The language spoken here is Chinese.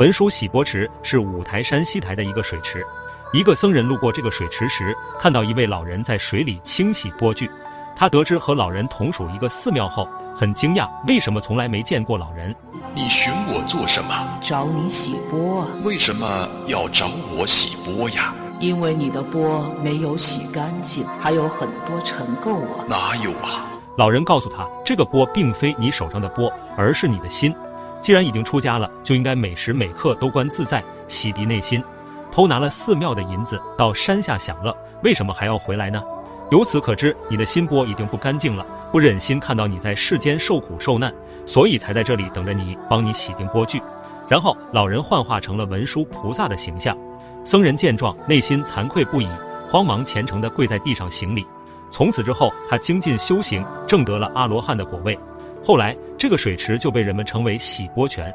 文殊洗钵池是五台山西台的一个水池。一个僧人路过这个水池时，看到一位老人在水里清洗钵具。他得知和老人同属一个寺庙后，很惊讶，为什么从来没见过老人？你寻我做什么？找你洗钵。为什么要找我洗钵呀？因为你的钵没有洗干净，还有很多尘垢啊。哪有啊？老人告诉他，这个钵并非你手上的钵，而是你的心。既然已经出家了，就应该每时每刻都观自在，洗涤内心。偷拿了寺庙的银子到山下享乐，为什么还要回来呢？由此可知，你的心波已经不干净了，不忍心看到你在世间受苦受难，所以才在这里等着你，帮你洗净波具。然后老人幻化成了文殊菩萨的形象，僧人见状，内心惭愧不已，慌忙虔诚地跪在地上行礼。从此之后，他精进修行，证得了阿罗汉的果位。后来，这个水池就被人们称为洗波泉。